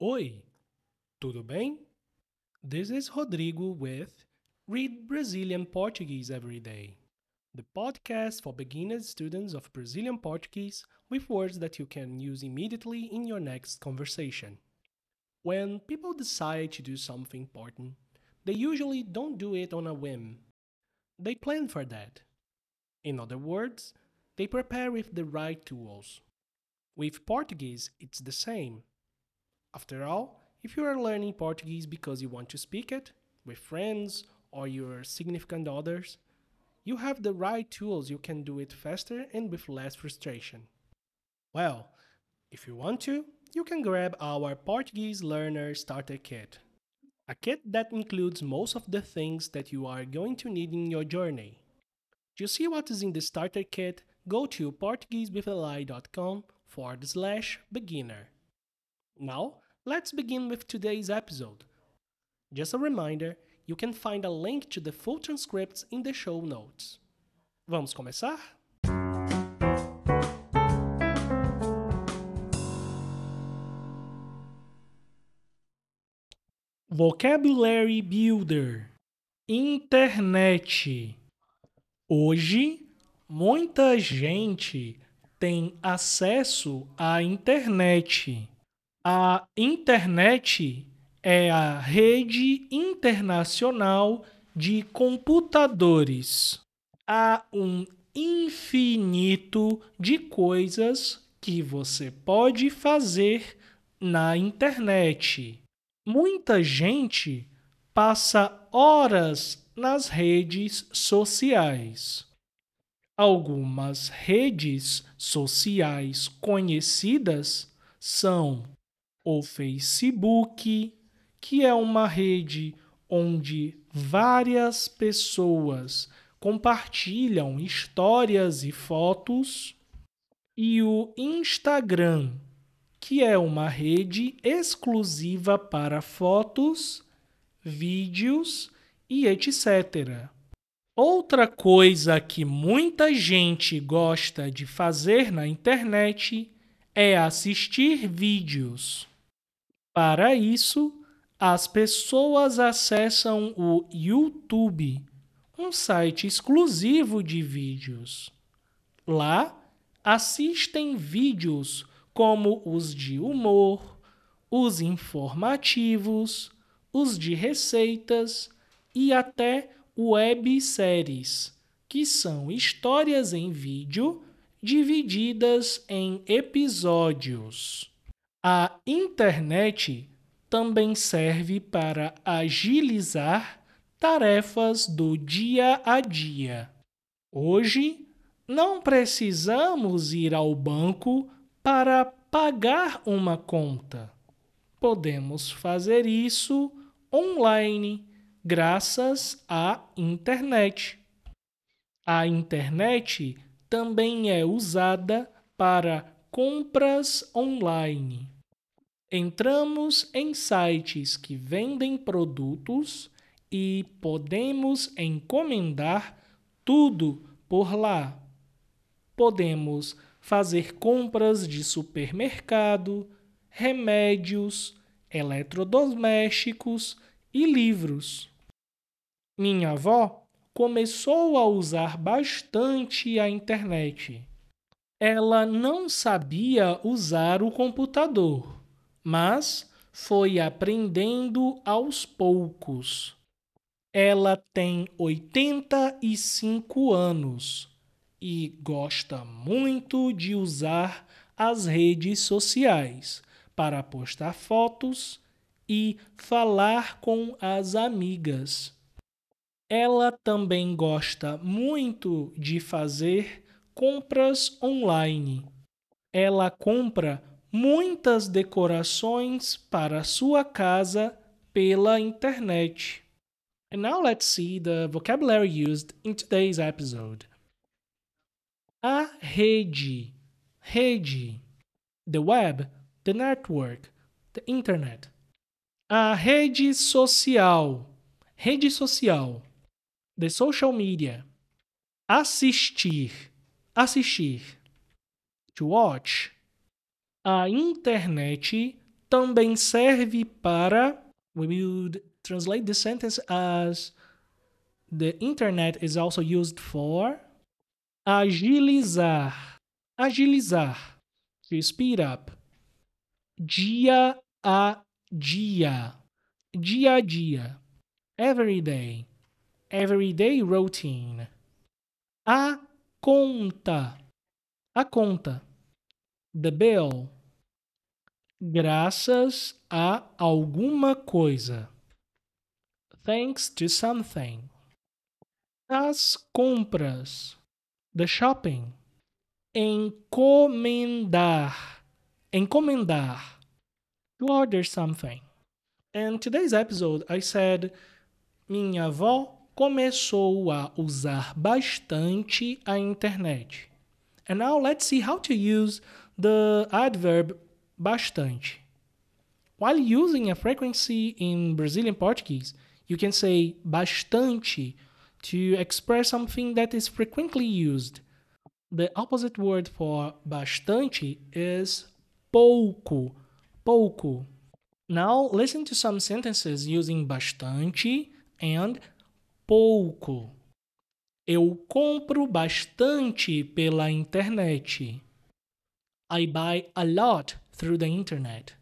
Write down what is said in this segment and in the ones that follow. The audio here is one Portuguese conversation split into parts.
Oi, tudo bem? This is Rodrigo with Read Brazilian Portuguese Every Day, the podcast for beginner students of Brazilian Portuguese with words that you can use immediately in your next conversation. When people decide to do something important, they usually don't do it on a whim. They plan for that. In other words, they prepare with the right tools. With Portuguese, it's the same. After all, if you are learning Portuguese because you want to speak it with friends or your significant others, you have the right tools. You can do it faster and with less frustration. Well, if you want to, you can grab our Portuguese Learner Starter Kit. A kit that includes most of the things that you are going to need in your journey. To see what is in the starter kit, go to portuguesewithali.com forward slash beginner. Now, let's begin with today's episode. Just a reminder, you can find a link to the full transcripts in the show notes. Vamos começar? Vocabulary Builder Internet Hoje, muita gente tem acesso à internet. A internet é a rede internacional de computadores. Há um infinito de coisas que você pode fazer na internet. Muita gente passa horas nas redes sociais. Algumas redes sociais conhecidas são o Facebook, que é uma rede onde várias pessoas compartilham histórias e fotos, e o Instagram, que é uma rede exclusiva para fotos, vídeos e etc. Outra coisa que muita gente gosta de fazer na internet é assistir vídeos. Para isso, as pessoas acessam o YouTube, um site exclusivo de vídeos. Lá, assistem vídeos como os de humor, os informativos, os de receitas e até webséries, que são histórias em vídeo divididas em episódios. A internet também serve para agilizar tarefas do dia a dia. Hoje, não precisamos ir ao banco para pagar uma conta. Podemos fazer isso online graças à internet. A internet também é usada para compras online. Entramos em sites que vendem produtos e podemos encomendar tudo por lá. Podemos fazer compras de supermercado, remédios, eletrodomésticos e livros. Minha avó começou a usar bastante a internet. Ela não sabia usar o computador, mas foi aprendendo aos poucos. Ela tem 85 anos e gosta muito de usar as redes sociais para postar fotos e falar com as amigas. Ela também gosta muito de fazer compras online. Ela compra muitas decorações para sua casa pela internet. And now let's see the vocabulary used in today's episode. A rede, rede, the web, the network, the internet. A rede social, rede social, the social media. Assistir, assistir. To watch. A internet também serve para. We would translate this sentence as the internet is also used for agilizar. Agilizar. To speed up. Dia a dia. Dia a dia. Every day. Everyday routine. A conta. A conta. The bill. Graças a alguma coisa. Thanks to something. As compras. The shopping. Encomendar. Encomendar. To order something. And today's episode I said minha avó começou a usar bastante a internet. And now let's see how to use the adverb bastante. While using a frequency in Brazilian Portuguese, you can say bastante to express something that is frequently used. The opposite word for bastante is pouco. Pouco. Now listen to some sentences using bastante and pouco. Eu compro bastante pela internet. I buy a lot through the internet.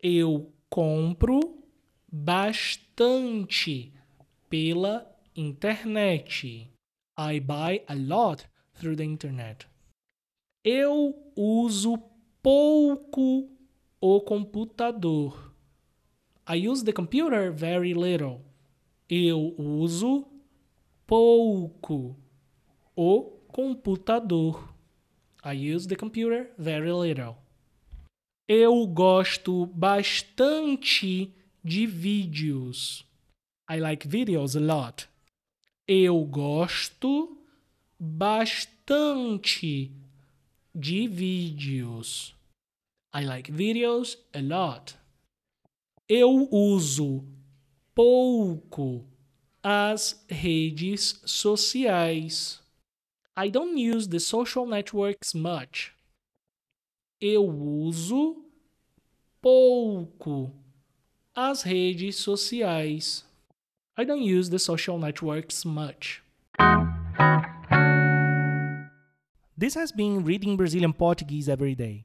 Eu compro bastante pela internet. I buy a lot through the internet. Eu uso pouco o computador. I use the computer very little. Eu uso pouco o computador. I use the computer very little. Eu gosto bastante de vídeos. I like videos a lot. Eu gosto bastante de vídeos. I like videos a lot. Eu uso pouco as redes sociais. I don't use the social networks much. Eu uso pouco as redes sociais. I don't use the social networks much. This has been Reading Brazilian Portuguese Every Day,